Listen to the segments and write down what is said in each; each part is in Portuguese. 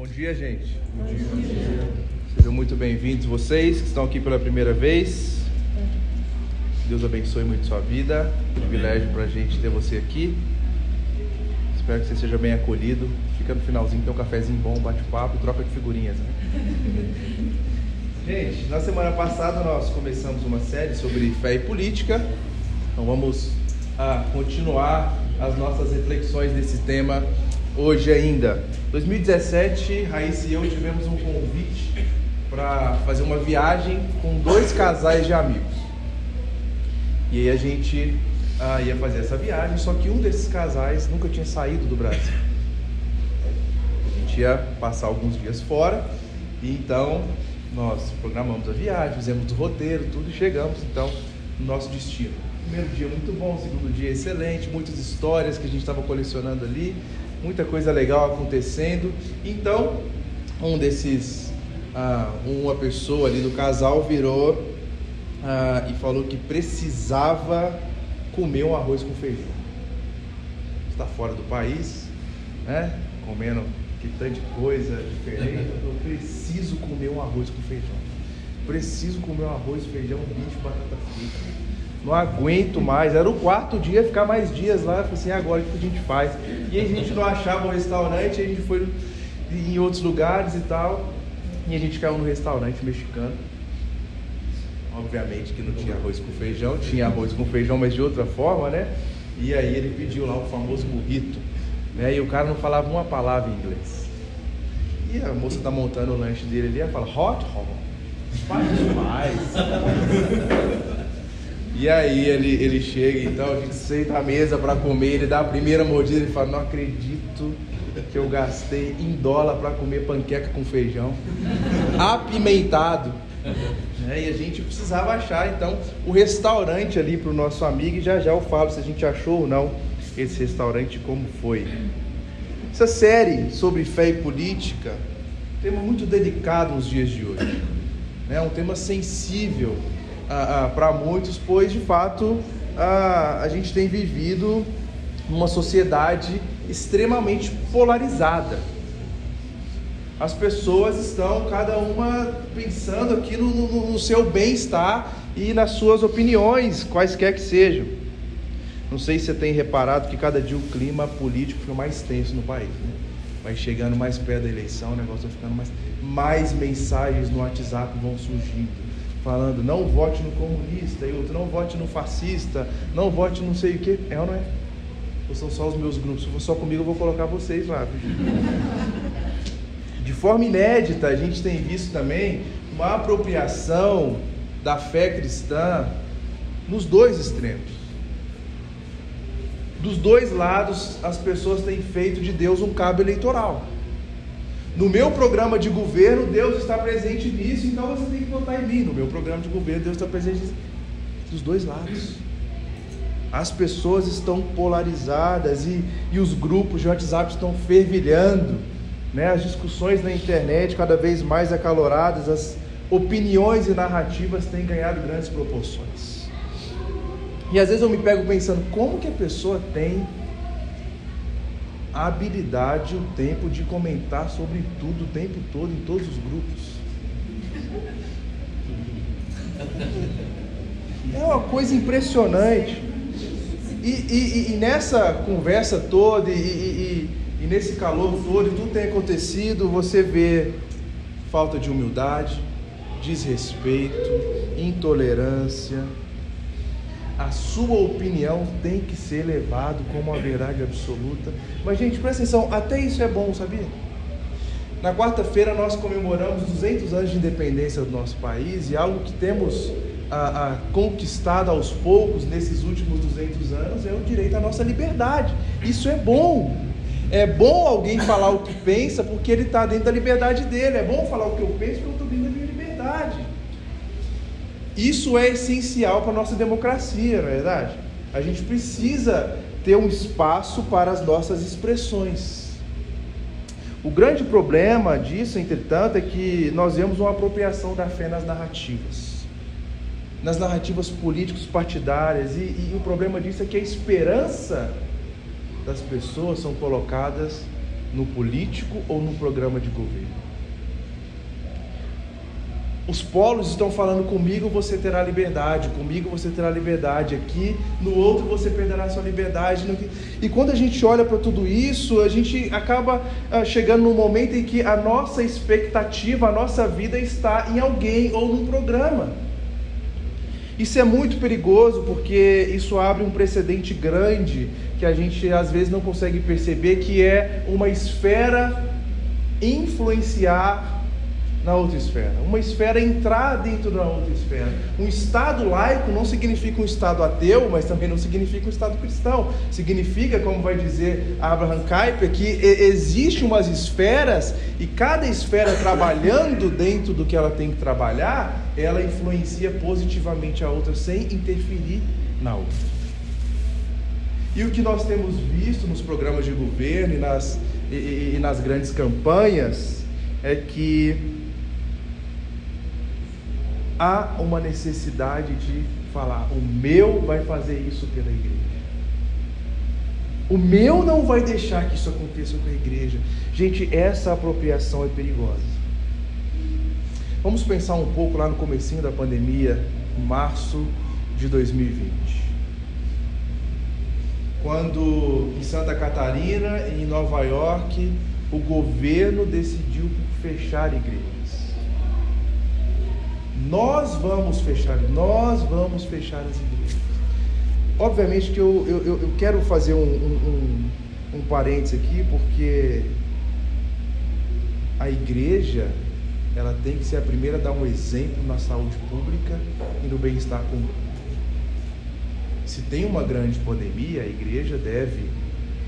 Bom dia, gente. Bom dia. Bom dia. Sejam muito bem-vindos vocês que estão aqui pela primeira vez. Deus abençoe muito sua vida. Privilégio para a gente ter você aqui. Espero que você seja bem acolhido. Fica no finalzinho, tem um cafezinho bom, bate-papo e troca de figurinhas. Né? gente, na semana passada nós começamos uma série sobre fé e política. Então vamos ah, continuar as nossas reflexões desse tema hoje ainda. 2017, Raíssa e eu tivemos um convite para fazer uma viagem com dois casais de amigos. E aí a gente ah, ia fazer essa viagem, só que um desses casais nunca tinha saído do Brasil. A gente ia passar alguns dias fora, e então nós programamos a viagem, fizemos o roteiro, tudo e chegamos então no nosso destino. Primeiro dia muito bom, segundo dia excelente, muitas histórias que a gente estava colecionando ali, muita coisa legal acontecendo. Então, um desses, ah, uma pessoa ali do casal virou ah, e falou que precisava comer um arroz com feijão. Está fora do país, né? Comendo que tanta coisa diferente. Eu preciso comer um arroz com feijão. Preciso comer um arroz, feijão, bicho, batata frita. Não aguento mais. Era o quarto dia, ficar mais dias lá. Falei assim, agora o que a gente faz? E a gente não achava um restaurante, a gente foi em outros lugares e tal. E a gente caiu no restaurante mexicano. Obviamente que não tinha arroz com feijão, tinha arroz com feijão, mas de outra forma, né? E aí ele pediu lá o famoso burrito, né? E o cara não falava uma palavra em inglês. E a moça tá montando o lanche dele ali, ela fala, hot, hot, faz demais. E aí ele, ele chega, então a gente senta à mesa para comer, ele dá a primeira mordida e fala, não acredito que eu gastei em dólar para comer panqueca com feijão, apimentado. Né? E a gente precisava achar então o restaurante ali para o nosso amigo e já já eu falo se a gente achou ou não esse restaurante como foi. Essa série sobre fé e política, tema muito delicado nos dias de hoje, né? um tema sensível ah, para muitos, pois de fato ah, a gente tem vivido uma sociedade extremamente polarizada as pessoas estão cada uma pensando aqui no, no, no seu bem-estar e nas suas opiniões, quaisquer que sejam. Não sei se você tem reparado que cada dia o clima político fica mais tenso no país. Né? Vai chegando mais perto da eleição, o negócio vai ficando mais. Mais mensagens no WhatsApp vão surgindo, falando não vote no comunista, e outro não vote no fascista, não vote não sei o que. É ou não é? Ou são só os meus grupos? Se for só comigo, eu vou colocar vocês lá. De forma inédita, a gente tem visto também uma apropriação da fé cristã nos dois extremos. Dos dois lados, as pessoas têm feito de Deus um cabo eleitoral. No meu programa de governo, Deus está presente nisso, então você tem que votar em mim. No meu programa de governo, Deus está presente dos dois lados. As pessoas estão polarizadas e, e os grupos de WhatsApp estão fervilhando né? As discussões na internet cada vez mais acaloradas, as opiniões e narrativas têm ganhado grandes proporções. E às vezes eu me pego pensando como que a pessoa tem a habilidade, o tempo de comentar sobre tudo o tempo todo em todos os grupos. É uma coisa impressionante. E, e, e nessa conversa toda, e, e nesse calor todo, e tudo tem acontecido, você vê falta de humildade, desrespeito, intolerância. A sua opinião tem que ser levada como a verdade absoluta. Mas, gente, presta atenção, até isso é bom, sabia? Na quarta-feira nós comemoramos 200 anos de independência do nosso país e algo que temos a, a, conquistado aos poucos nesses últimos 200 anos é o direito à nossa liberdade. Isso é bom. É bom alguém falar o que pensa porque ele está dentro da liberdade dele. É bom falar o que eu penso porque eu estou dentro da minha liberdade. Isso é essencial para a nossa democracia, não é verdade? A gente precisa ter um espaço para as nossas expressões. O grande problema disso, entretanto, é que nós vemos uma apropriação da fé nas narrativas, nas narrativas políticos partidárias, e, e o problema disso é que a esperança das pessoas são colocadas no político ou no programa de governo. Os polos estão falando comigo você terá liberdade, comigo você terá liberdade, aqui no outro você perderá sua liberdade. E quando a gente olha para tudo isso, a gente acaba ah, chegando num momento em que a nossa expectativa, a nossa vida está em alguém ou num programa. Isso é muito perigoso porque isso abre um precedente grande que a gente às vezes não consegue perceber, que é uma esfera influenciar na outra esfera. Uma esfera entrar dentro da outra esfera. Um Estado laico não significa um Estado ateu, mas também não significa um Estado cristão. Significa, como vai dizer Abraham Kuyper, que existe umas esferas e cada esfera trabalhando dentro do que ela tem que trabalhar, ela influencia positivamente a outra sem interferir na outra. E o que nós temos visto nos programas de governo e nas, e, e nas grandes campanhas é que há uma necessidade de falar: o meu vai fazer isso pela igreja. O meu não vai deixar que isso aconteça com a igreja. Gente, essa apropriação é perigosa. Vamos pensar um pouco lá no comecinho da pandemia, em março de 2020. Quando em Santa Catarina e em Nova York, o governo decidiu fechar igrejas. Nós vamos fechar, nós vamos fechar as igrejas. Obviamente que eu, eu, eu quero fazer um, um, um, um parênteses aqui, porque a igreja ela tem que ser a primeira a dar um exemplo na saúde pública e no bem-estar comum. Se tem uma grande pandemia, a igreja deve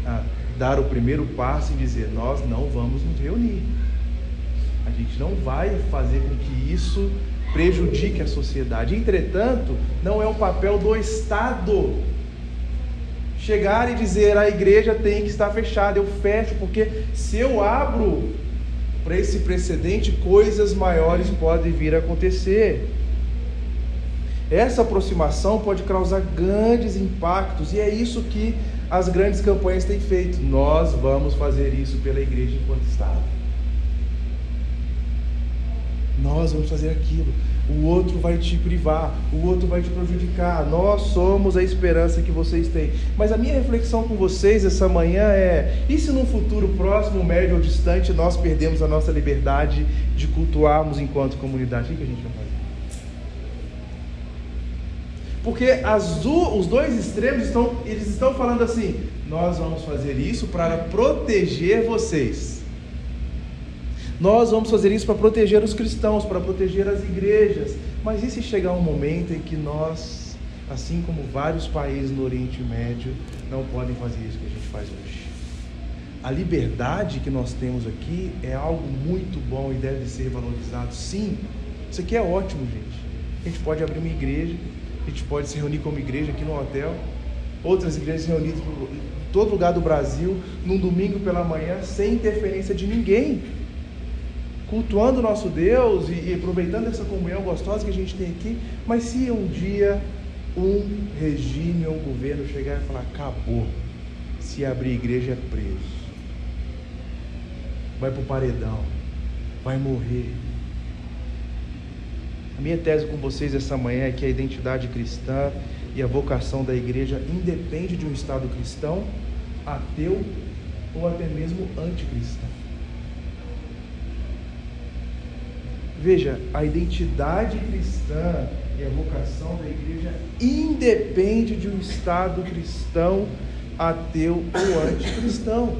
ah, dar o primeiro passo e dizer: nós não vamos nos reunir. A gente não vai fazer com que isso prejudique a sociedade. Entretanto, não é um papel do Estado chegar e dizer a igreja tem que estar fechada, eu fecho, porque se eu abro para esse precedente, coisas maiores podem vir a acontecer. Essa aproximação pode causar grandes impactos, e é isso que as grandes campanhas têm feito. Nós vamos fazer isso pela igreja enquanto Estado. Nós vamos fazer aquilo. O outro vai te privar, o outro vai te prejudicar. Nós somos a esperança que vocês têm. Mas a minha reflexão com vocês essa manhã é: e se num futuro próximo, médio ou distante, nós perdemos a nossa liberdade de cultuarmos enquanto comunidade? O que a gente vai fazer? Porque as, os dois extremos estão, eles estão falando assim: nós vamos fazer isso para proteger vocês. Nós vamos fazer isso para proteger os cristãos, para proteger as igrejas. Mas e se chegar um momento em que nós, assim como vários países no Oriente Médio, não podem fazer isso que a gente faz hoje? A liberdade que nós temos aqui é algo muito bom e deve ser valorizado. Sim, isso aqui é ótimo, gente. A gente pode abrir uma igreja, a gente pode se reunir como igreja aqui no hotel, outras igrejas reunidas em todo lugar do Brasil, num domingo pela manhã, sem interferência de ninguém cultuando o nosso Deus e, e aproveitando essa comunhão gostosa que a gente tem aqui, mas se um dia um regime ou um governo chegar e falar acabou, se abrir igreja é preso, vai para o paredão, vai morrer. A minha tese com vocês essa manhã é que a identidade cristã e a vocação da igreja independe de um Estado cristão, ateu ou até mesmo anticristão. Veja, a identidade cristã e a vocação da igreja independe de um Estado cristão, ateu ou anticristão.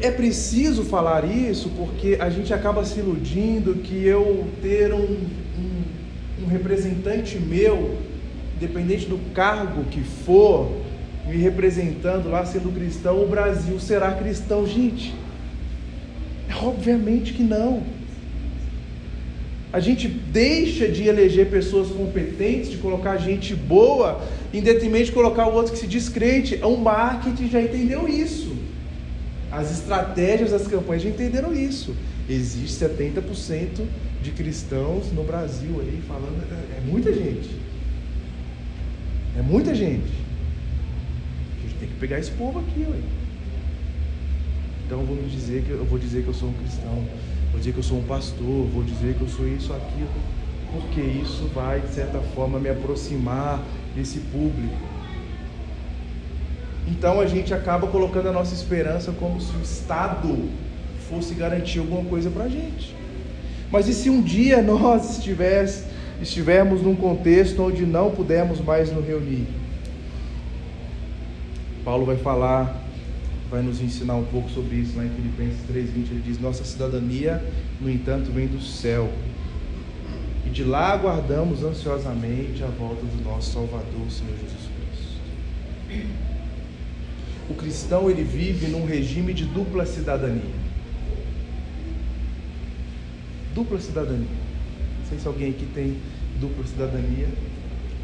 É preciso falar isso porque a gente acaba se iludindo que eu ter um, um, um representante meu, independente do cargo que for, me representando lá sendo cristão, o Brasil será cristão, gente. Obviamente que não. A gente deixa de eleger pessoas competentes, de colocar gente boa, em detrimento de colocar o outro que se descrente. O marketing já entendeu isso. As estratégias das campanhas já entenderam isso. Existe 70% de cristãos no Brasil aí falando. É muita gente. É muita gente. A gente tem que pegar esse povo aqui, ué. Então vou dizer que eu vou dizer que eu sou um cristão, vou dizer que eu sou um pastor, vou dizer que eu sou isso, aquilo, porque isso vai de certa forma me aproximar desse público. Então a gente acaba colocando a nossa esperança como se o Estado fosse garantir alguma coisa para a gente. Mas e se um dia nós estivermos num contexto onde não pudermos mais nos reunir? Paulo vai falar, vai nos ensinar um pouco sobre isso lá em Filipenses 3:20. Ele diz: Nossa cidadania, no entanto, vem do céu. E de lá aguardamos ansiosamente a volta do nosso Salvador, Senhor Jesus Cristo. O cristão ele vive num regime de dupla cidadania. Dupla cidadania. Não sei se alguém aqui tem dupla cidadania.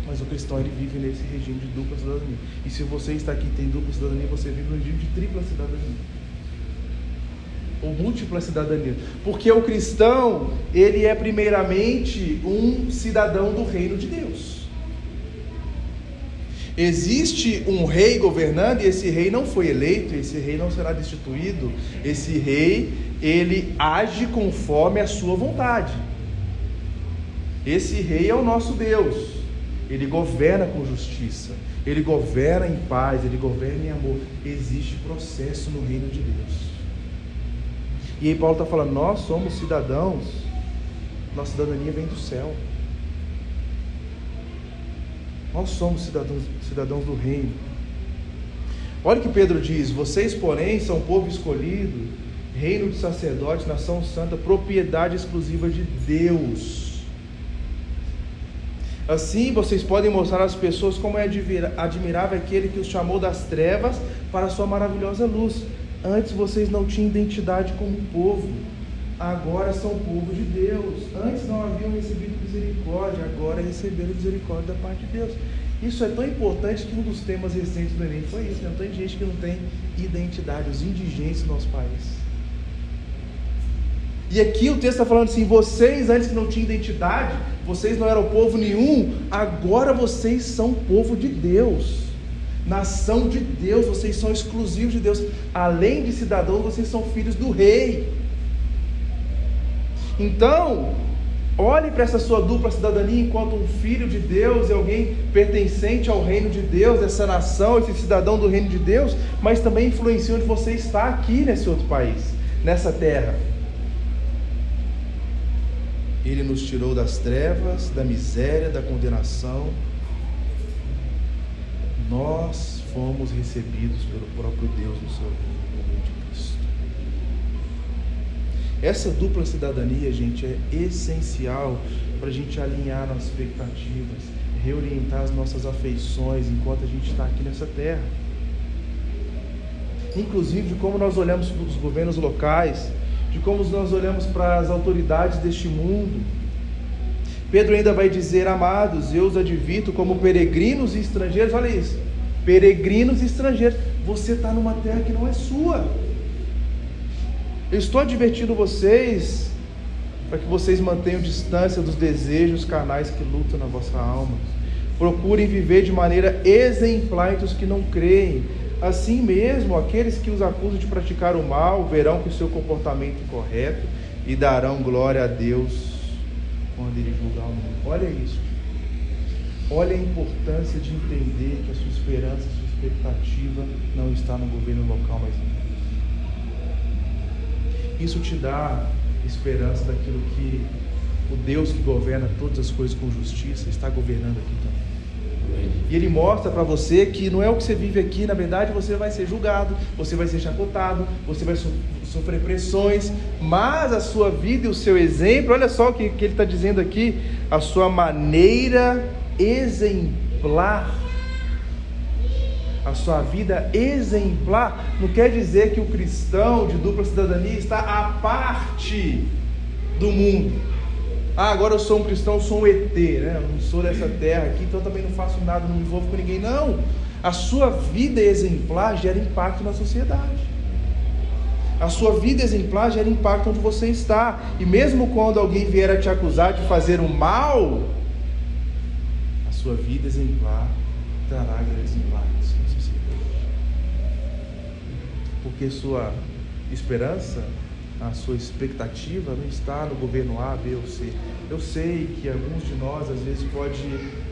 Mas o cristão ele vive nesse regime de dupla cidadania. E se você está aqui e tem dupla cidadania, você vive no regime de tripla cidadania. Ou múltipla cidadania. Porque o cristão, ele é primeiramente um cidadão do reino de Deus. Existe um rei governando e esse rei não foi eleito, esse rei não será destituído. Esse rei, ele age conforme a sua vontade. Esse rei é o nosso Deus. Ele governa com justiça, ele governa em paz, ele governa em amor. Existe processo no reino de Deus. E aí Paulo está falando: nós somos cidadãos, nossa cidadania vem do céu. Nós somos cidadãos, cidadãos do reino. Olha o que Pedro diz: vocês, porém, são povo escolhido, reino de sacerdotes, nação santa, propriedade exclusiva de Deus Assim vocês podem mostrar às pessoas como é admirável aquele que os chamou das trevas para a sua maravilhosa luz. Antes vocês não tinham identidade como povo, agora são povo de Deus. Antes não haviam recebido misericórdia, agora receberam misericórdia da parte de Deus. Isso é tão importante que um dos temas recentes do Enem foi isso. Né? Tem gente que não tem identidade, os indigentes do nosso país. E aqui o texto está falando assim: vocês antes que não tinham identidade, vocês não eram povo nenhum, agora vocês são povo de Deus, nação de Deus, vocês são exclusivos de Deus. Além de cidadãos, vocês são filhos do rei. Então, olhe para essa sua dupla cidadania enquanto um filho de Deus e alguém pertencente ao reino de Deus, essa nação, esse cidadão do reino de Deus, mas também influencia onde você está aqui nesse outro país, nessa terra. Ele nos tirou das trevas, da miséria, da condenação. Nós fomos recebidos pelo próprio Deus no seu nome de Cristo. Essa dupla cidadania, gente, é essencial para a gente alinhar nossas expectativas, reorientar as nossas afeições enquanto a gente está aqui nessa terra. Inclusive como nós olhamos para os governos locais de como nós olhamos para as autoridades deste mundo. Pedro ainda vai dizer, amados, eu os advirto como peregrinos e estrangeiros, olha isso, peregrinos e estrangeiros, você está numa terra que não é sua. Eu estou advertindo vocês para que vocês mantenham distância dos desejos carnais que lutam na vossa alma. Procurem viver de maneira exemplar entre os que não creem Assim mesmo, aqueles que os acusam de praticar o mal verão que o seu comportamento é correto e darão glória a Deus quando ele julgar o mundo. Olha isso. Olha a importância de entender que a sua esperança, a sua expectativa não está no governo local, mas em Isso te dá esperança daquilo que o Deus que governa todas as coisas com justiça está governando aqui também. E ele mostra para você que não é o que você vive aqui, na verdade você vai ser julgado, você vai ser chacotado, você vai so sofrer pressões, mas a sua vida e o seu exemplo, olha só o que, que ele está dizendo aqui, a sua maneira exemplar, a sua vida exemplar, não quer dizer que o cristão de dupla cidadania está à parte do mundo. Ah, agora eu sou um cristão, eu sou um ET, né? Eu não sou dessa terra aqui, então eu também não faço nada, não me envolvo com ninguém. Não. A sua vida exemplar gera impacto na sociedade. A sua vida exemplar gera impacto onde você está. E mesmo quando alguém vier a te acusar de fazer o mal, a sua vida exemplar trará grandes impactos na sociedade. Porque sua esperança, a sua expectativa não está no governo A, B ou C. Eu sei que alguns de nós às vezes pode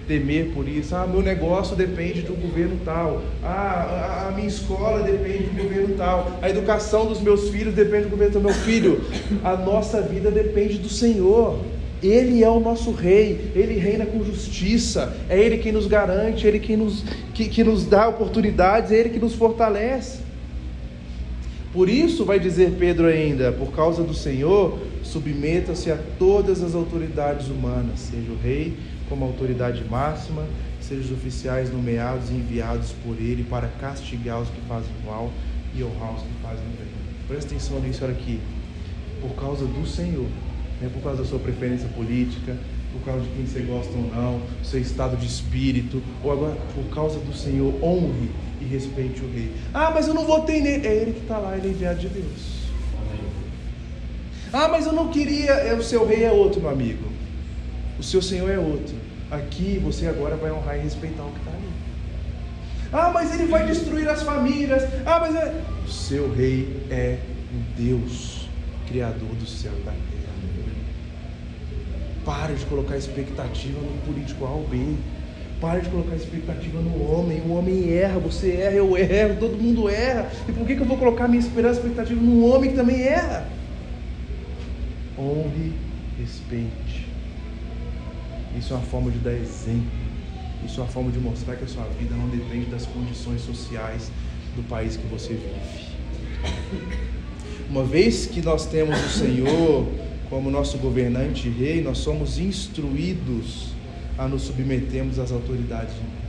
temer por isso. Ah, meu negócio depende do governo tal. Ah, a minha escola depende do governo tal. A educação dos meus filhos depende do governo do meu filho. A nossa vida depende do Senhor. Ele é o nosso rei, ele reina com justiça, é ele quem nos garante, é ele quem nos, que, que nos dá oportunidades, é ele que nos fortalece. Por isso, vai dizer Pedro ainda, por causa do Senhor, submeta-se a todas as autoridades humanas, seja o rei como autoridade máxima, seja os oficiais nomeados e enviados por ele para castigar os que fazem mal e honrar os que fazem bem. Presta atenção nisso aqui. Por causa do Senhor, não é por causa da sua preferência política, por causa de quem você gosta ou não, seu estado de espírito, ou agora por causa do Senhor, honre e respeite o rei. Ah, mas eu não votei nele. É ele que está lá, ele é enviado de Deus. Ah, mas eu não queria. É, o seu rei é outro, meu amigo. O seu Senhor é outro. Aqui você agora vai honrar e respeitar o que está ali. Ah, mas ele vai destruir as famílias. Ah, mas é. O seu rei é um Deus, Criador do céu e da terra. Pare de colocar expectativa no político A ou B. Pare de colocar expectativa no homem. O homem erra, você erra, eu erro, todo mundo erra. E por que, que eu vou colocar minha esperança e expectativa no homem que também erra? Honre, respeite. Isso é uma forma de dar exemplo. Isso é uma forma de mostrar que a sua vida não depende das condições sociais do país que você vive. Uma vez que nós temos o Senhor como nosso governante e rei, nós somos instruídos a nos submetermos às autoridades humanas.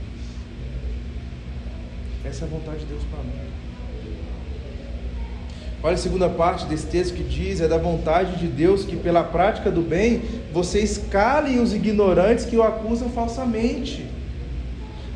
Essa é a vontade de Deus para nós. Olha a segunda parte desse texto que diz: é da vontade de Deus que, pela prática do bem, vocês calem os ignorantes que o acusam falsamente.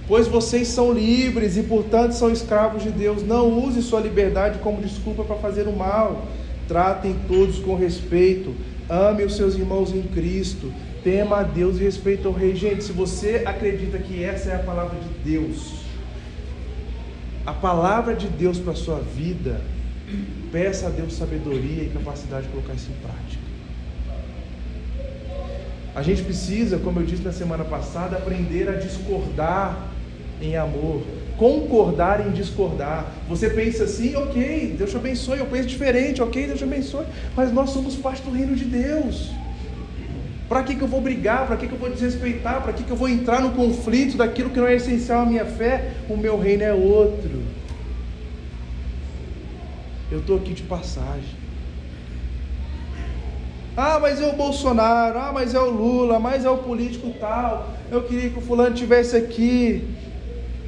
Pois vocês são livres e, portanto, são escravos de Deus. Não use sua liberdade como desculpa para fazer o mal. Tratem todos com respeito. Ame os seus irmãos em Cristo tema a Deus e respeita ao rei. Gente, se você acredita que essa é a palavra de Deus, a palavra de Deus para a sua vida, peça a Deus sabedoria e capacidade de colocar isso em prática. A gente precisa, como eu disse na semana passada, aprender a discordar em amor, concordar em discordar. Você pensa assim, ok, Deus te abençoe, eu penso diferente, ok, Deus te abençoe, mas nós somos parte do reino de Deus. Para que, que eu vou brigar? Para que, que eu vou desrespeitar? Para que, que eu vou entrar no conflito daquilo que não é essencial à minha fé? O meu reino é outro. Eu estou aqui de passagem. Ah, mas é o Bolsonaro, ah, mas é o Lula, mas é o político tal. Eu queria que o fulano tivesse aqui.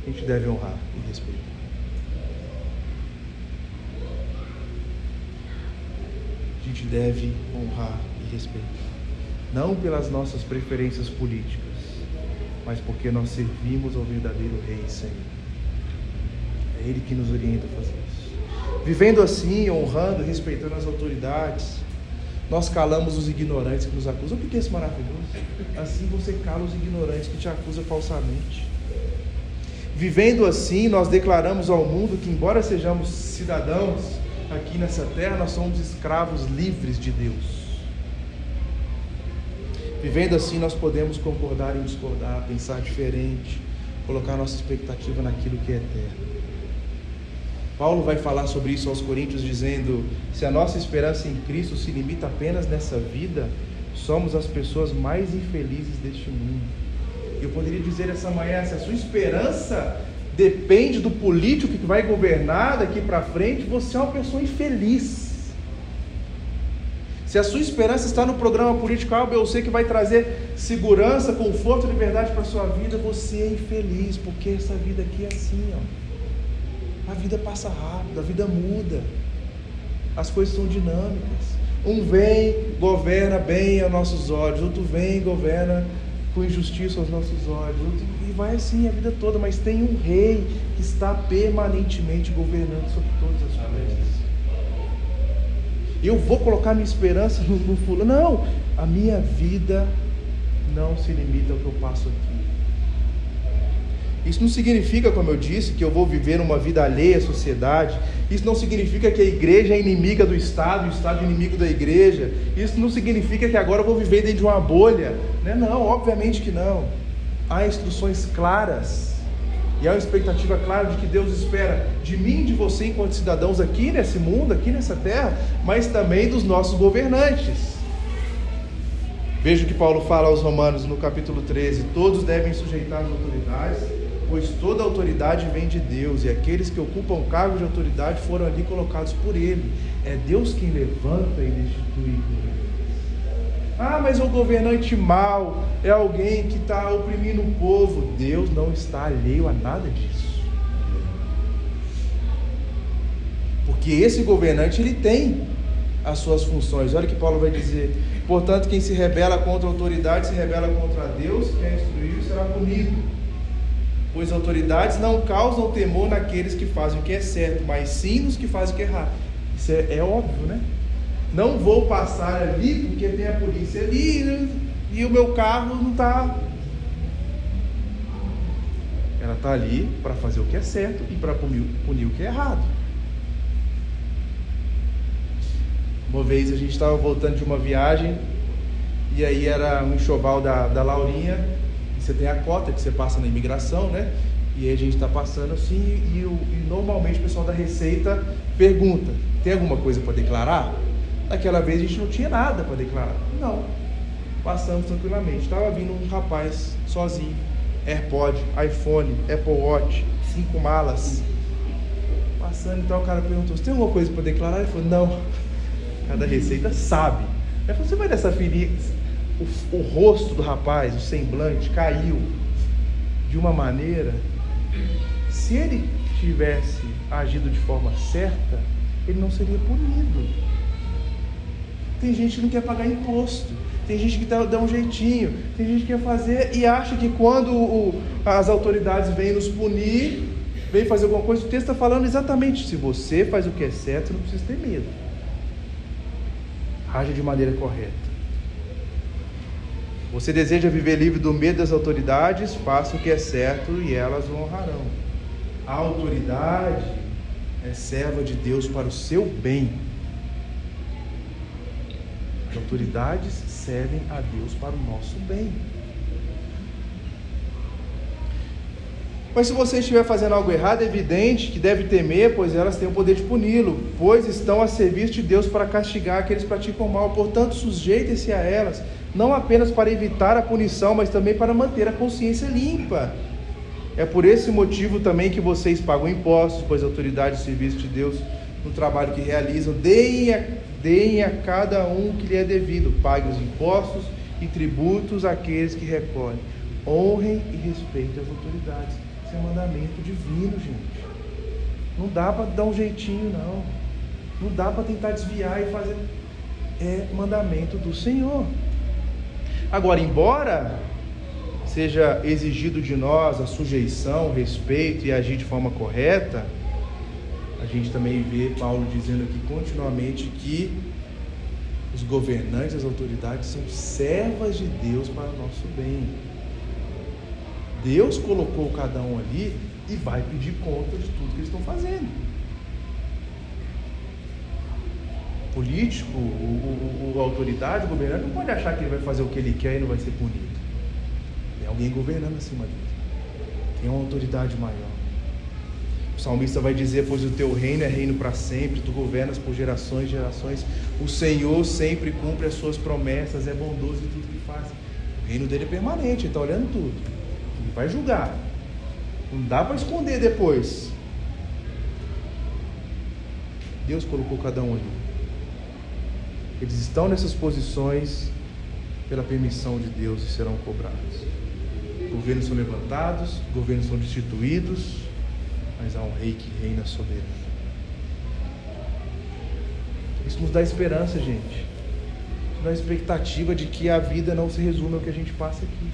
A gente deve honrar e respeitar. A gente deve honrar e respeitar não pelas nossas preferências políticas, mas porque nós servimos ao verdadeiro Rei e Senhor. É Ele que nos orienta a fazer isso. Vivendo assim, honrando respeitando as autoridades, nós calamos os ignorantes que nos acusam. O que é isso maravilhoso? Assim você cala os ignorantes que te acusam falsamente. Vivendo assim, nós declaramos ao mundo que, embora sejamos cidadãos aqui nessa terra, nós somos escravos livres de Deus. Vivendo assim, nós podemos concordar em discordar, pensar diferente, colocar nossa expectativa naquilo que é eterno. Paulo vai falar sobre isso aos Coríntios, dizendo: se a nossa esperança em Cristo se limita apenas nessa vida, somos as pessoas mais infelizes deste mundo. Eu poderia dizer essa manhã: se a sua esperança depende do político que vai governar daqui para frente, você é uma pessoa infeliz. Se a sua esperança está no programa político A, B ou C que vai trazer segurança, conforto e liberdade para a sua vida, você é infeliz, porque essa vida aqui é assim, ó. A vida passa rápido, a vida muda. As coisas são dinâmicas. Um vem, governa bem aos nossos olhos, outro vem governa com injustiça aos nossos olhos. E vai assim a vida toda, mas tem um rei que está permanentemente governando sobre todas as coisas eu vou colocar minha esperança no, no fulano. Não, a minha vida não se limita ao que eu passo aqui. Isso não significa, como eu disse, que eu vou viver uma vida alheia à sociedade. Isso não significa que a igreja é inimiga do Estado, o Estado é inimigo da igreja. Isso não significa que agora eu vou viver dentro de uma bolha. Não, é não obviamente que não. Há instruções claras. E há uma expectativa clara de que Deus espera de mim de você, enquanto cidadãos aqui nesse mundo, aqui nessa terra, mas também dos nossos governantes. Veja o que Paulo fala aos Romanos no capítulo 13: todos devem sujeitar as autoridades, pois toda autoridade vem de Deus, e aqueles que ocupam cargos de autoridade foram ali colocados por Ele. É Deus quem levanta e destitui. Ah, mas o governante mau é alguém que está oprimindo o povo. Deus não está alheio a nada disso. Porque esse governante ele tem as suas funções. Olha o que Paulo vai dizer Portanto, quem se rebela contra a autoridade se rebela contra Deus, quem é instruído será punido. Pois autoridades não causam temor naqueles que fazem o que é certo, mas sim nos que fazem o que é errado. Isso é, é óbvio, né? Não vou passar ali porque tem a polícia ali e o meu carro não está. Ela está ali para fazer o que é certo e para punir, punir o que é errado. Uma vez a gente estava voltando de uma viagem e aí era um enxoval da, da Laurinha. Você tem a cota que você passa na imigração, né? E aí a gente está passando assim e, e, normalmente o pessoal da Receita pergunta: tem alguma coisa para declarar? Naquela vez a gente não tinha nada para declarar. Não. Passamos tranquilamente. Estava vindo um rapaz sozinho. AirPod, iPhone, Apple Watch, cinco malas. Passando, então o cara perguntou: Você tem alguma coisa para declarar? Ele falou: Não cada receita sabe. Aí você vai dessa ferida, o, o rosto do rapaz, o semblante caiu de uma maneira. Se ele tivesse agido de forma certa, ele não seria punido. Tem gente que não quer pagar imposto, tem gente que dá, um jeitinho, tem gente que quer fazer e acha que quando o, as autoridades vêm nos punir, vêm fazer alguma coisa, o texto está falando exatamente: se você faz o que é certo, não precisa ter medo. Haja de maneira correta. Você deseja viver livre do medo das autoridades? Faça o que é certo e elas o honrarão. A autoridade é serva de Deus para o seu bem. As autoridades servem a Deus para o nosso bem. Mas se você estiver fazendo algo errado, é evidente que deve temer, pois elas têm o poder de puni-lo, pois estão a serviço de Deus para castigar aqueles que praticam mal. Portanto, sujeite-se a elas, não apenas para evitar a punição, mas também para manter a consciência limpa. É por esse motivo também que vocês pagam impostos, pois autoridade de serviço de Deus no trabalho que realizam, deem a, deem a cada um que lhe é devido, pague os impostos e tributos àqueles que recolhem. Honrem e respeitem as autoridades isso é mandamento divino, gente. Não dá para dar um jeitinho, não. Não dá para tentar desviar e fazer. É mandamento do Senhor. Agora, embora seja exigido de nós a sujeição, o respeito e agir de forma correta, a gente também vê Paulo dizendo aqui continuamente que os governantes, as autoridades são servas de Deus para o nosso bem. Deus colocou cada um ali e vai pedir conta de tudo que eles estão fazendo. O político, o, o, o autoridade, o governante não pode achar que ele vai fazer o que ele quer e não vai ser punido. Tem alguém governando acima dele. Tem uma autoridade maior. O salmista vai dizer: Pois o teu reino é reino para sempre, tu governas por gerações e gerações. O Senhor sempre cumpre as suas promessas, é bondoso em tudo que faz. O reino dele é permanente, ele está olhando tudo vai julgar. Não dá para esconder depois. Deus colocou cada um ali. Eles estão nessas posições pela permissão de Deus e serão cobrados. Governos são levantados, governos são destituídos, mas há um rei que reina soberano. Isso nos dá esperança, gente. Nos dá expectativa de que a vida não se resume ao que a gente passa aqui.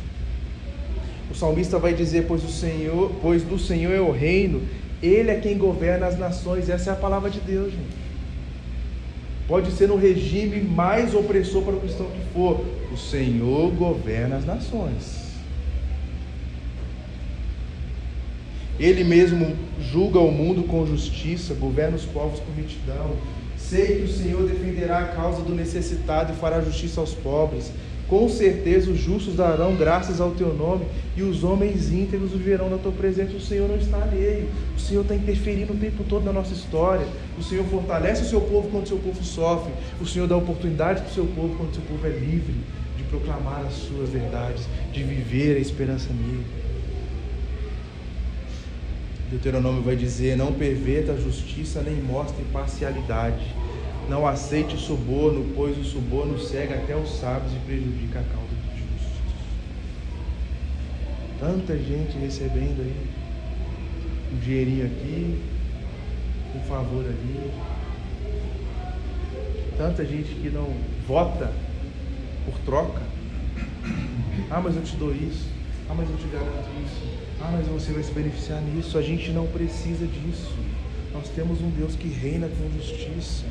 O salmista vai dizer: "Pois o Senhor, pois do Senhor é o reino, ele é quem governa as nações". Essa é a palavra de Deus, gente. Pode ser no regime mais opressor para o cristão que for, o Senhor governa as nações. Ele mesmo julga o mundo com justiça, governa os povos com retidão. Sei que o Senhor defenderá a causa do necessitado e fará justiça aos pobres. Com certeza os justos darão graças ao teu nome e os homens íntegros viverão na tua presença. O Senhor não está alheio, o Senhor está interferindo o tempo todo na nossa história. O Senhor fortalece o seu povo quando o seu povo sofre. O Senhor dá oportunidade para o seu povo quando o seu povo é livre de proclamar as suas verdades, de viver a esperança nele. Deuteronômio vai dizer: Não perverta a justiça nem mostre parcialidade não aceite o suborno, pois o suborno cega até os sábios e prejudica a causa dos justos. Tanta gente recebendo aí um dinheirinho aqui, um favor ali. Tanta gente que não vota por troca. Ah, mas eu te dou isso. Ah, mas eu te garanto isso. Ah, mas você vai se beneficiar nisso. A gente não precisa disso. Nós temos um Deus que reina com justiça.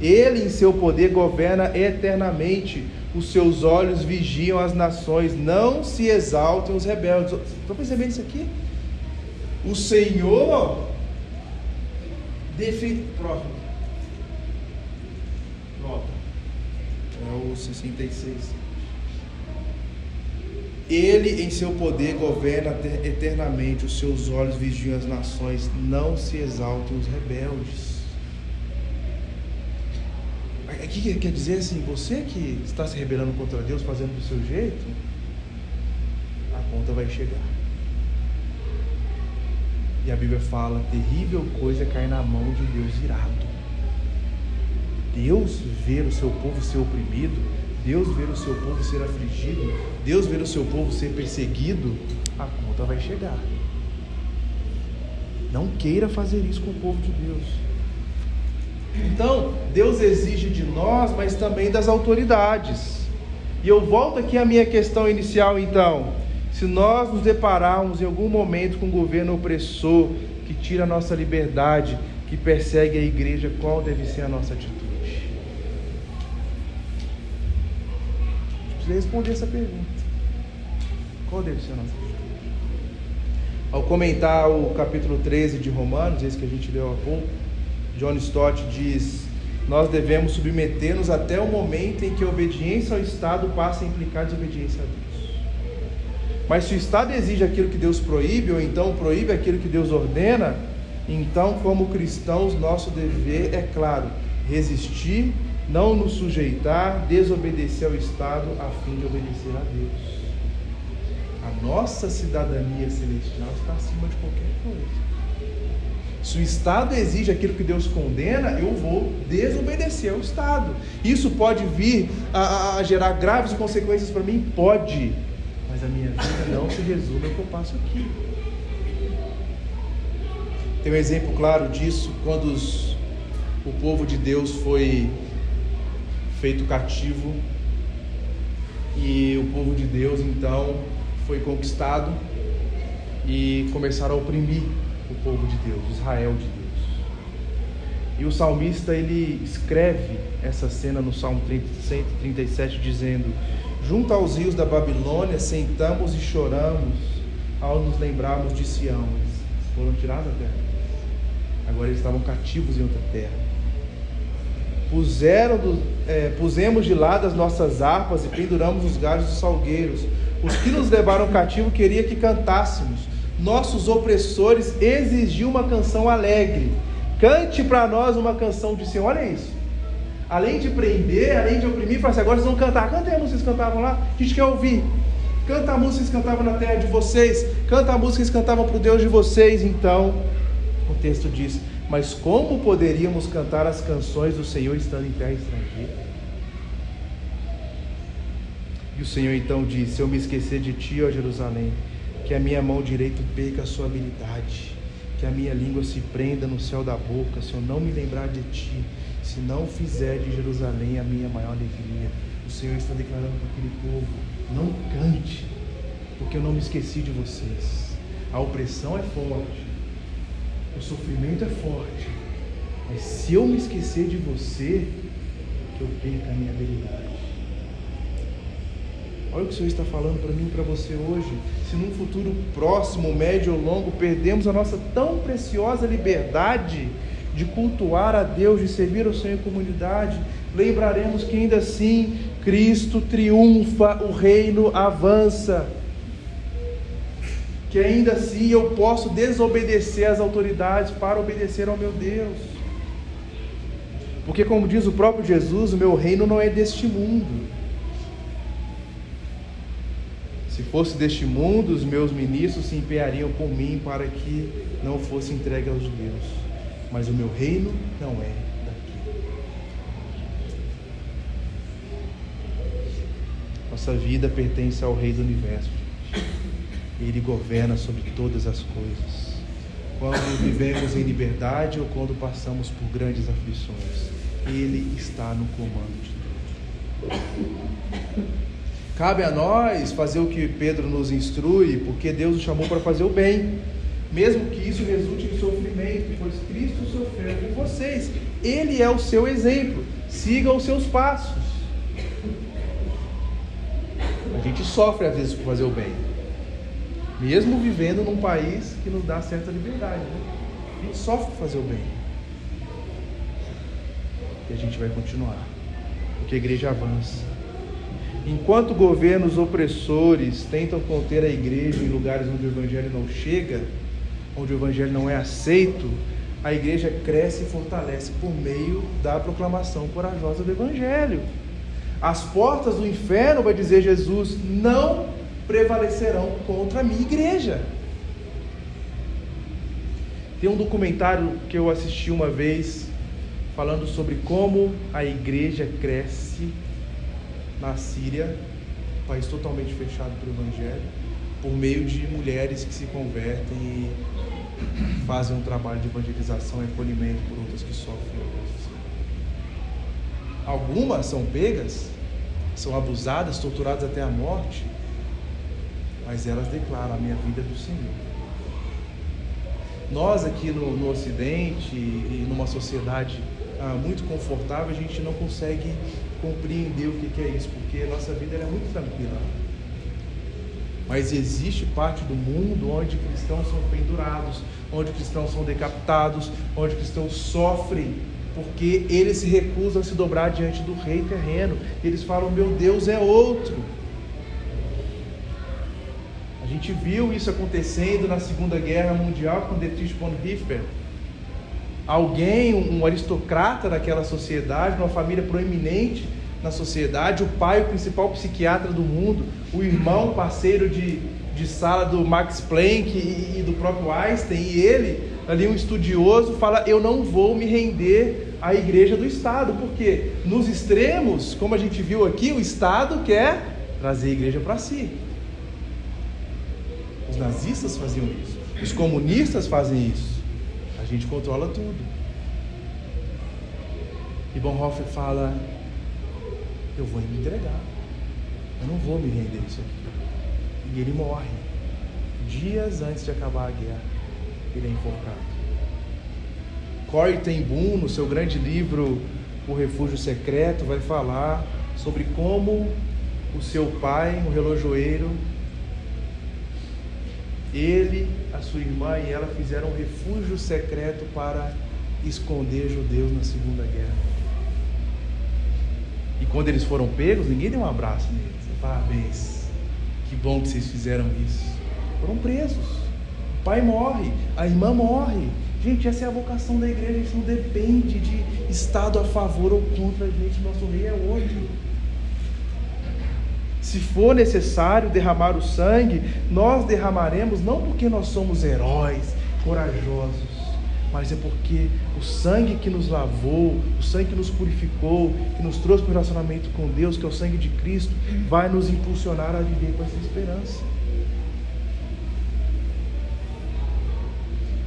Ele, em seu poder, governa eternamente. Os seus olhos vigiam as nações. Não se exaltem os rebeldes. Estão percebendo isso aqui? O Senhor defende. Pronto. É o 66. Ele em seu poder governa eternamente, os seus olhos vigiam as nações, não se exaltem os rebeldes. Aqui quer dizer assim, você que está se rebelando contra Deus, fazendo do seu jeito, a conta vai chegar. E a Bíblia fala: terrível coisa é cair na mão de Deus irado. Deus ver o seu povo ser oprimido, Deus ver o seu povo ser afligido, Deus ver o seu povo ser perseguido, a conta vai chegar. Não queira fazer isso com o povo de Deus. Então, Deus exige de nós, mas também das autoridades. E eu volto aqui à minha questão inicial, então. Se nós nos depararmos em algum momento com um governo opressor que tira a nossa liberdade, que persegue a igreja, qual deve ser a nossa atitude? Precisa responder essa pergunta. Qual deve ser a nossa atitude? Ao comentar o capítulo 13 de Romanos, esse que a gente leu há pouco, John Stott diz: Nós devemos submeter-nos até o momento em que a obediência ao Estado passa a implicar desobediência a Deus. Mas se o Estado exige aquilo que Deus proíbe, ou então proíbe aquilo que Deus ordena, então, como cristãos, nosso dever é claro: resistir, não nos sujeitar, desobedecer ao Estado a fim de obedecer a Deus. A nossa cidadania celestial está acima de qualquer coisa. Se o Estado exige aquilo que Deus condena, eu vou desobedecer ao Estado. Isso pode vir a, a gerar graves consequências para mim? Pode. Mas a minha vida não se resume ao que eu passo aqui. Tem um exemplo claro disso quando os, o povo de Deus foi feito cativo e o povo de Deus então foi conquistado e começaram a oprimir o povo de Deus, Israel de Deus. E o salmista ele escreve essa cena no Salmo 137 dizendo: Junto aos rios da Babilônia sentamos e choramos ao nos lembrarmos de Sião. Eles foram tirados da terra. Agora eles estavam cativos em outra terra. Puseram do, é, pusemos de lado as nossas harpas e penduramos os galhos dos salgueiros. Os que nos levaram cativo queria que cantássemos nossos opressores exigiu uma canção alegre. Cante para nós uma canção de Senhor. Olha isso. Além de prender, além de oprimir, fala assim, agora vocês vão cantar. Canta a música que cantavam lá. A gente quer ouvir. Canta a música que cantavam na terra de vocês. Canta a música que cantavam para o Deus de vocês. Então, o texto diz: Mas como poderíamos cantar as canções do Senhor estando em terra estrangeira? E o Senhor então disse: Se eu me esquecer de ti, ó Jerusalém, que a minha mão direita perca a sua habilidade, que a minha língua se prenda no céu da boca, se eu não me lembrar de ti, se não fizer de Jerusalém a minha maior alegria. O Senhor está declarando para aquele povo: não cante, porque eu não me esqueci de vocês. A opressão é forte, o sofrimento é forte, mas se eu me esquecer de você, que eu perca a minha habilidade. Olha o que o Senhor está falando para mim e para você hoje. Se num futuro próximo, médio ou longo, perdemos a nossa tão preciosa liberdade de cultuar a Deus, de servir ao Senhor em comunidade, lembraremos que ainda assim Cristo triunfa, o reino avança. Que ainda assim eu posso desobedecer às autoridades para obedecer ao meu Deus. Porque, como diz o próprio Jesus, o meu reino não é deste mundo. Se fosse deste mundo, os meus ministros se empenhariam por mim para que não fosse entregue aos judeus. Mas o meu reino não é daqui. Nossa vida pertence ao Rei do Universo. Ele governa sobre todas as coisas. Quando vivemos em liberdade ou quando passamos por grandes aflições, Ele está no comando de tudo. Cabe a nós fazer o que Pedro nos instrui, porque Deus nos chamou para fazer o bem, mesmo que isso resulte em sofrimento, pois Cristo sofreu por vocês. Ele é o seu exemplo. Siga os seus passos. A gente sofre às vezes por fazer o bem, mesmo vivendo num país que nos dá certa liberdade. Né? A gente sofre por fazer o bem. E a gente vai continuar, porque a igreja avança. Enquanto governos opressores tentam conter a igreja em lugares onde o evangelho não chega, onde o evangelho não é aceito, a igreja cresce e fortalece por meio da proclamação corajosa do evangelho. As portas do inferno, vai dizer Jesus, não prevalecerão contra a minha igreja. Tem um documentário que eu assisti uma vez falando sobre como a igreja cresce na Síria, um país totalmente fechado para o Evangelho, por meio de mulheres que se convertem e fazem um trabalho de evangelização e acolhimento por outras que sofrem. Algumas são pegas, são abusadas, torturadas até a morte, mas elas declaram: a minha vida é do Senhor. Nós aqui no, no Ocidente e numa sociedade ah, muito confortável, a gente não consegue compreender o que, é isso, porque nossa vida é muito tranquila. Mas existe parte do mundo onde cristãos são pendurados, onde cristãos são decapitados, onde cristãos sofrem, porque eles se recusam a se dobrar diante do rei terreno. Eles falam: Meu Deus é outro. A gente viu isso acontecendo na Segunda Guerra Mundial com Dietrich Bonhoeffer alguém, um aristocrata daquela sociedade, uma família proeminente na sociedade, o pai, o principal psiquiatra do mundo, o irmão, parceiro de, de sala do Max Planck e, e do próprio Einstein, e ele, ali um estudioso, fala: Eu não vou me render à igreja do Estado, porque nos extremos, como a gente viu aqui, o Estado quer trazer a igreja para si. Os nazistas faziam isso, os comunistas fazem isso gente controla tudo. E Bonhoeffer fala: Eu vou me entregar. Eu não vou me render isso aqui. E ele morre. Dias antes de acabar a guerra, ele é enforcado. Corey Ten Boom, no seu grande livro O Refúgio Secreto, vai falar sobre como o seu pai, um relojoeiro, ele, a sua irmã e ela fizeram um refúgio secreto para esconder judeus na Segunda Guerra. E quando eles foram pegos, ninguém deu um abraço neles. Parabéns. Que bom que vocês fizeram isso. Foram presos. O pai morre, a irmã morre. Gente, essa é a vocação da igreja. A gente não depende de Estado a favor ou contra a gente. Nosso rei é outro. Se for necessário derramar o sangue, nós derramaremos não porque nós somos heróis, corajosos, mas é porque o sangue que nos lavou, o sangue que nos purificou, que nos trouxe para o relacionamento com Deus, que é o sangue de Cristo, vai nos impulsionar a viver com essa esperança.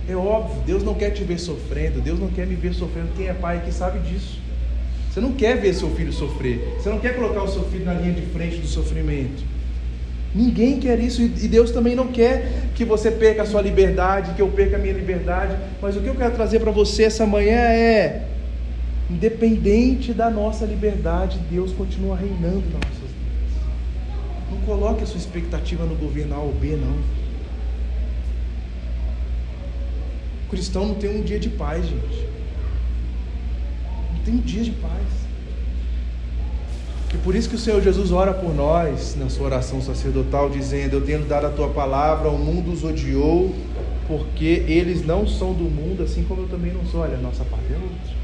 É óbvio, Deus não quer te ver sofrendo, Deus não quer me ver sofrendo. Quem é pai aqui sabe disso. Você não quer ver seu filho sofrer. Você não quer colocar o seu filho na linha de frente do sofrimento. Ninguém quer isso e Deus também não quer que você perca a sua liberdade, que eu perca a minha liberdade. Mas o que eu quero trazer para você essa manhã é: independente da nossa liberdade, Deus continua reinando nas nossas vidas. Não coloque a sua expectativa no governo A ou B, não. O cristão não tem um dia de paz, gente. Não tem um dia de paz. E por isso que o Senhor Jesus ora por nós na sua oração sacerdotal, dizendo: Eu tenho dado a tua palavra, o mundo os odiou, porque eles não são do mundo, assim como eu também não sou. Olha, a nossa parte é outra.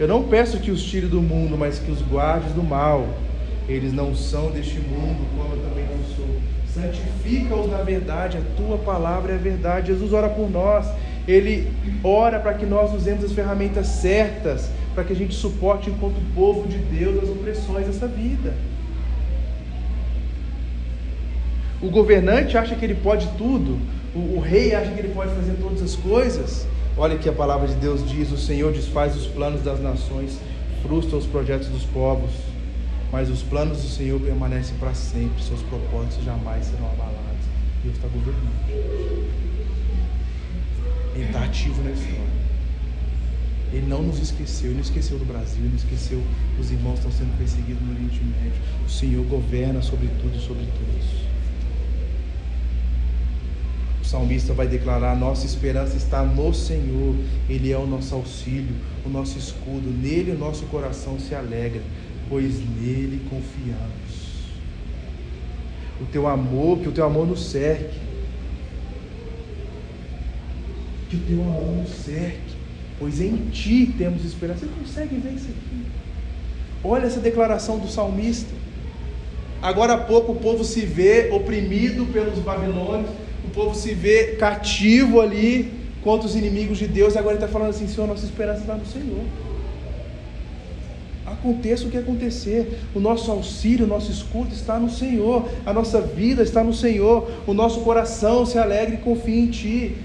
Eu não peço que os tire do mundo, mas que os guardes do mal. Eles não são deste mundo, como eu também não sou. Santifica-os na verdade, a tua palavra é a verdade. Jesus ora por nós. Ele ora para que nós usemos as ferramentas certas, para que a gente suporte enquanto povo de Deus as opressões dessa vida. O governante acha que ele pode tudo, o, o rei acha que ele pode fazer todas as coisas. Olha que a palavra de Deus diz: o Senhor desfaz os planos das nações, frustra os projetos dos povos, mas os planos do Senhor permanecem para sempre, seus propósitos jamais serão abalados. Deus está governando. Ele está ativo na história. Ele não nos esqueceu, ele não esqueceu do Brasil, ele não esqueceu os irmãos que estão sendo perseguidos no Oriente Médio. O Senhor governa sobre tudo e sobre todos salmista vai declarar: nossa esperança está no Senhor, Ele é o nosso auxílio, o nosso escudo, nele o nosso coração se alegra, pois nele confiamos. O teu amor, que o teu amor nos cerque, que o teu amor nos cerque, pois em ti temos esperança. Você consegue ver isso aqui? Olha essa declaração do salmista. Agora há pouco o povo se vê oprimido pelos babilônios o povo se vê cativo ali contra os inimigos de Deus, e agora ele está falando assim: Senhor, nossa esperança está no Senhor. Aconteça o que acontecer, o nosso auxílio, o nosso escudo está no Senhor, a nossa vida está no Senhor, o nosso coração se alegre e confia em Ti.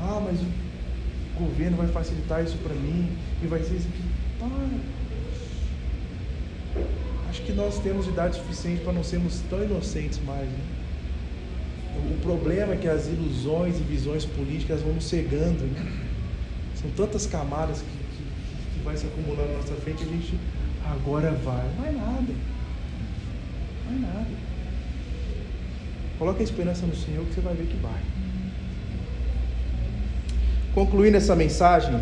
Ah, mas o governo vai facilitar isso para mim, e vai ser isso aqui. Para acho que nós temos idade suficiente para não sermos tão inocentes mais. Né? O problema é que as ilusões e visões políticas vão nos cegando. Né? São tantas camadas que, que, que vai se acumulando na nossa frente e a gente agora vai. Não vai nada. Não vai nada. Coloque a esperança no Senhor que você vai ver que vai. Concluindo essa mensagem,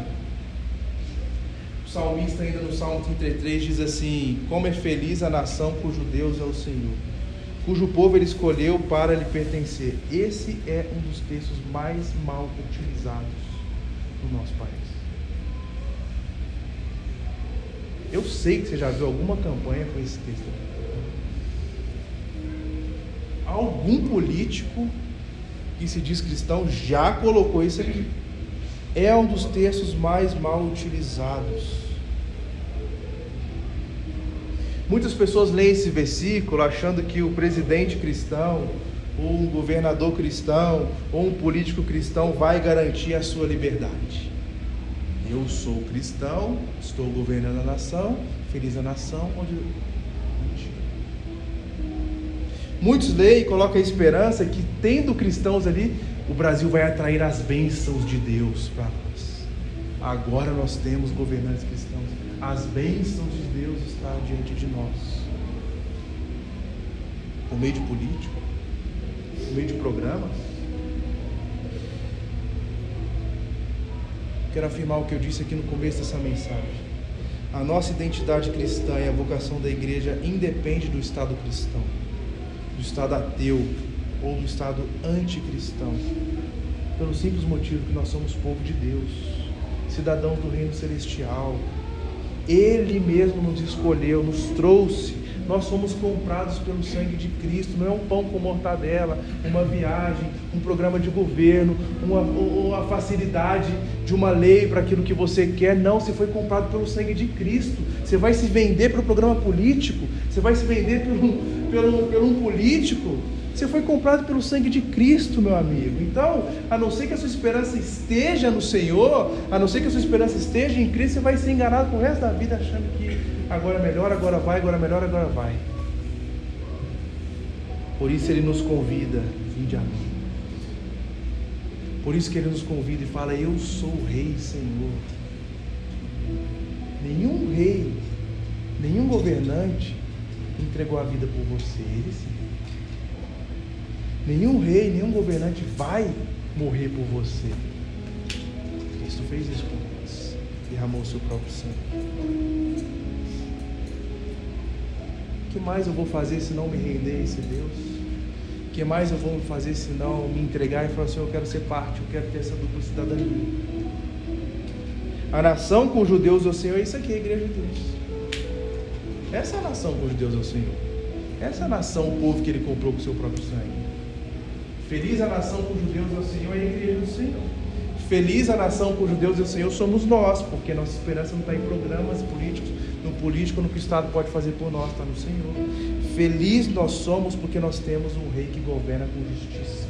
salmista, ainda no Salmo 33, diz assim: Como é feliz a nação cujo Deus é o Senhor, cujo povo ele escolheu para lhe pertencer. Esse é um dos textos mais mal utilizados no nosso país. Eu sei que você já viu alguma campanha com esse texto. Algum político que se diz cristão já colocou isso aqui. É um dos textos mais mal utilizados. Muitas pessoas leem esse versículo achando que o presidente cristão, ou um governador cristão, ou um político cristão vai garantir a sua liberdade. Eu sou cristão, estou governando a nação, feliz a nação onde. Muitos leem e colocam a esperança que, tendo cristãos ali, o Brasil vai atrair as bênçãos de Deus para nós. Agora nós temos governantes cristãos as bênçãos de Deus estão diante de nós. Por meio de político, por meio de programas. Quero afirmar o que eu disse aqui no começo dessa mensagem. A nossa identidade cristã e a vocação da igreja independe do estado cristão, do estado ateu ou do estado anticristão, pelo simples motivo que nós somos povo de Deus, cidadãos do reino celestial, ele mesmo nos escolheu, nos trouxe. Nós somos comprados pelo sangue de Cristo. Não é um pão com mortadela, uma viagem, um programa de governo, uma, uma facilidade de uma lei para aquilo que você quer. Não, você foi comprado pelo sangue de Cristo. Você vai se vender pelo programa político. Você vai se vender pelo, pelo, pelo um político. Você foi comprado pelo sangue de Cristo, meu amigo. Então, a não ser que a sua esperança esteja no Senhor, a não ser que a sua esperança esteja em Cristo, você vai ser enganado pro resto da vida achando que agora é melhor, agora vai, agora é melhor, agora vai. Por isso ele nos convida, vinde a mim. Por isso que ele nos convida e fala: Eu sou o Rei, Senhor. Nenhum rei, nenhum governante entregou a vida por você. Ele sim. Nenhum rei, nenhum governante vai morrer por você. Cristo fez isso por nós. Derramou o seu próprio sangue. O que mais eu vou fazer se não me render a esse Deus? O que mais eu vou fazer se não me entregar e falar assim, eu quero ser parte, eu quero ter essa dupla cidadania? A nação com os judeus é o Senhor, é isso aqui, a igreja de Deus. Essa é a nação com os judeus é o Senhor. Essa é a nação, o povo que ele comprou com o seu próprio sangue. Feliz a nação com os judeus é o Senhor e a igreja do Senhor. Feliz a nação com os judeus e o Senhor somos nós, porque nossa esperança não está em programas políticos, no político, no que o Estado pode fazer por nós, está no Senhor. Feliz nós somos porque nós temos um rei que governa com justiça,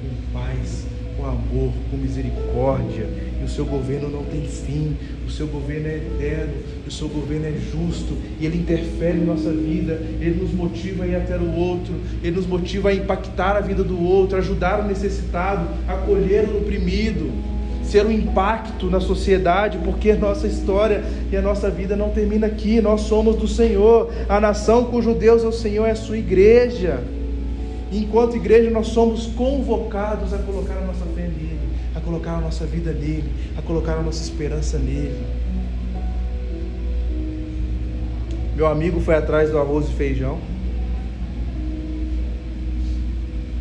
com paz, com amor, com misericórdia. E o seu governo não tem fim, o seu governo é eterno, o seu governo é justo, e ele interfere em nossa vida, ele nos motiva a ir até o outro, ele nos motiva a impactar a vida do outro, ajudar o necessitado, acolher o oprimido, ser um impacto na sociedade, porque nossa história e a nossa vida não termina aqui, nós somos do Senhor, a nação cujo Deus é o Senhor é a sua igreja. E enquanto igreja, nós somos convocados a colocar a nossa fé nele, a colocar a nossa vida nele, a colocar a nossa esperança nele. Meu amigo foi atrás do arroz e feijão.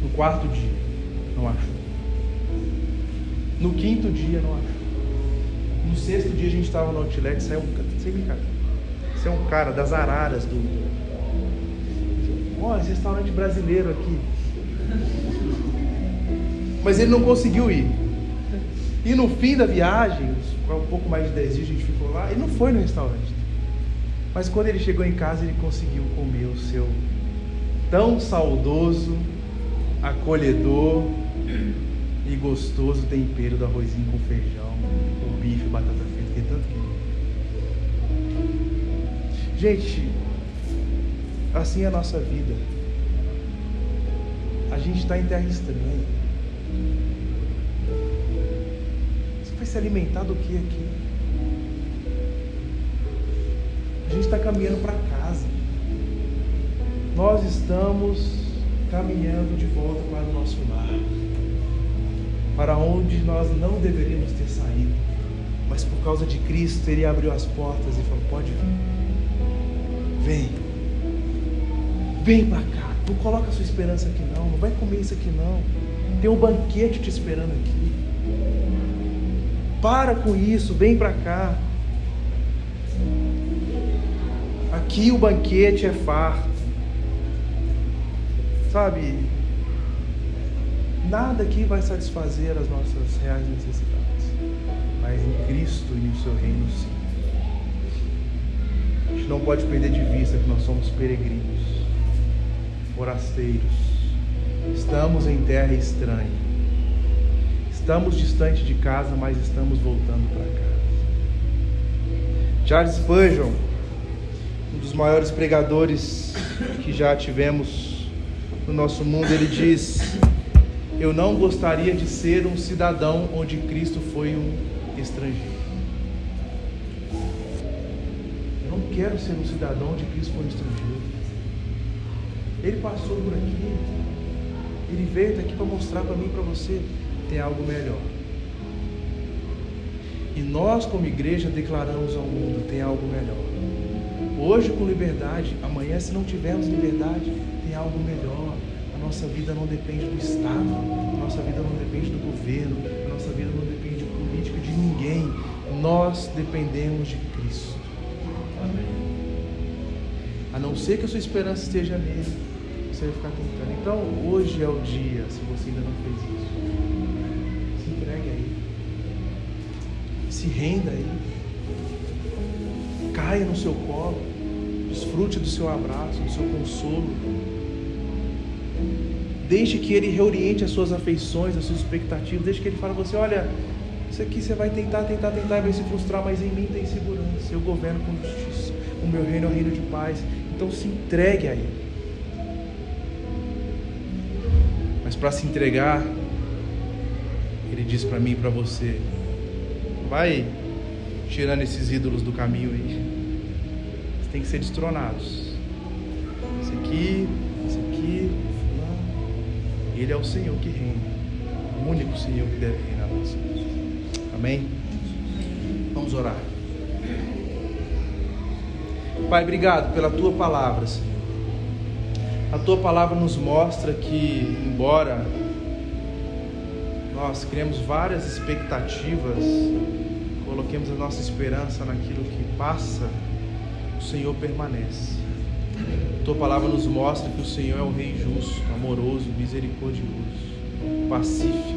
No quarto dia, não achou. No quinto dia, não achou. No sexto dia, a gente estava no outlet, saiu um. Sem brincadeira. Você é um cara das araras do, Ó, restaurante brasileiro aqui. Mas ele não conseguiu ir. E no fim da viagem, um pouco mais de 10 dias a gente ficou lá, ele não foi no restaurante. Mas quando ele chegou em casa, ele conseguiu comer o seu tão saudoso, acolhedor e gostoso tempero do arrozinho com feijão, o bife, batata frita, que tanto que Gente, Assim é a nossa vida. A gente está em terra estranha. Você vai se alimentar do que aqui? A gente está caminhando para casa. Nós estamos caminhando de volta para o nosso lar. Para onde nós não deveríamos ter saído. Mas por causa de Cristo, Ele abriu as portas e falou: Pode vir. Vem. Vem para cá. Não coloca sua esperança aqui não. Não vai comer isso aqui não. Tem um banquete te esperando aqui. Para com isso, vem para cá. Aqui o banquete é farto. Sabe? Nada aqui vai satisfazer as nossas reais necessidades. Mas em Cristo e no seu reino sim. A gente não pode perder de vista que nós somos peregrinos forasteiros. Estamos em terra estranha. Estamos distante de casa, mas estamos voltando para casa. Charles Spurgeon, um dos maiores pregadores que já tivemos no nosso mundo, ele diz: Eu não gostaria de ser um cidadão onde Cristo foi um estrangeiro. Eu não quero ser um cidadão onde Cristo foi um estrangeiro. Ele passou por aqui. Ele veio aqui para mostrar para mim e para você: tem algo melhor. E nós, como igreja, declaramos ao mundo: tem algo melhor. Hoje com liberdade, amanhã, se não tivermos liberdade, tem algo melhor. A nossa vida não depende do Estado, a nossa vida não depende do governo, a nossa vida não depende de política, de ninguém. Nós dependemos de Cristo. Amém. A não ser que a sua esperança esteja nele, você vai ficar tentando. Então, hoje é o dia, se você ainda não fez isso. Se entregue aí. Se renda aí. Caia no seu colo. Desfrute do seu abraço, do seu consolo. Desde que ele reoriente as suas afeições, as suas expectativas. Desde que ele fale a você: olha, isso aqui você vai tentar, tentar, tentar e vai se frustrar, mas em mim tem segurança. Eu governo com justiça. O meu reino é o reino de paz. Então se entregue a Ele. Mas para se entregar, Ele diz para mim e para você: vai tirando esses ídolos do caminho aí. Eles têm que ser destronados. Esse aqui, esse aqui. Ele é o Senhor que reina. O único Senhor que deve reinar nas nossas Amém? Vamos orar. Pai, obrigado pela tua palavra, Senhor. A tua palavra nos mostra que, embora nós criemos várias expectativas, coloquemos a nossa esperança naquilo que passa, o Senhor permanece. A tua palavra nos mostra que o Senhor é o Rei justo, amoroso, misericordioso, pacífico.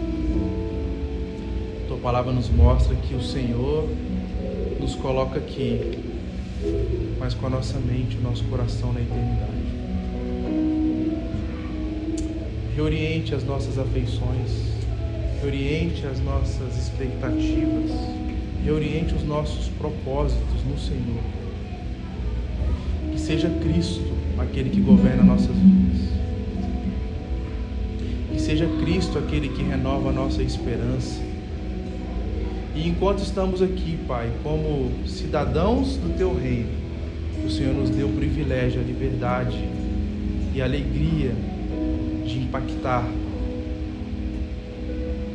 A tua palavra nos mostra que o Senhor nos coloca aqui, mas com a nossa mente, o nosso coração na eternidade. Reoriente as nossas afeições, reoriente as nossas expectativas, reoriente os nossos propósitos no Senhor. Que seja Cristo aquele que governa nossas vidas. Que seja Cristo aquele que renova a nossa esperança. E enquanto estamos aqui, Pai, como cidadãos do Teu reino, o Senhor nos deu o privilégio, a liberdade e a alegria de impactar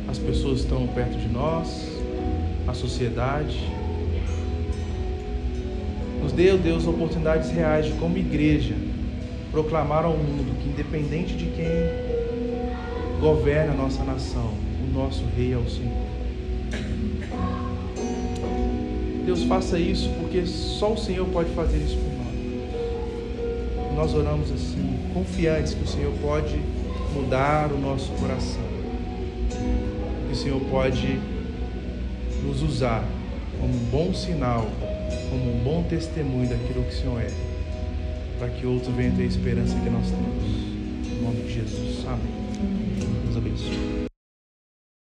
as pessoas que estão perto de nós, a sociedade. Nos oh Deus, oportunidades reais de, como igreja, proclamar ao mundo que, independente de quem governa a nossa nação, o nosso Rei é o Senhor. Deus, faça isso porque só o Senhor pode fazer isso por nós. Nós oramos assim, confiantes que o Senhor pode mudar o nosso coração. Que o Senhor pode nos usar como um bom sinal, como um bom testemunho daquilo que o Senhor é, para que outros venham ter a esperança que nós temos. Em nome de Jesus. Amém. Deus abençoe.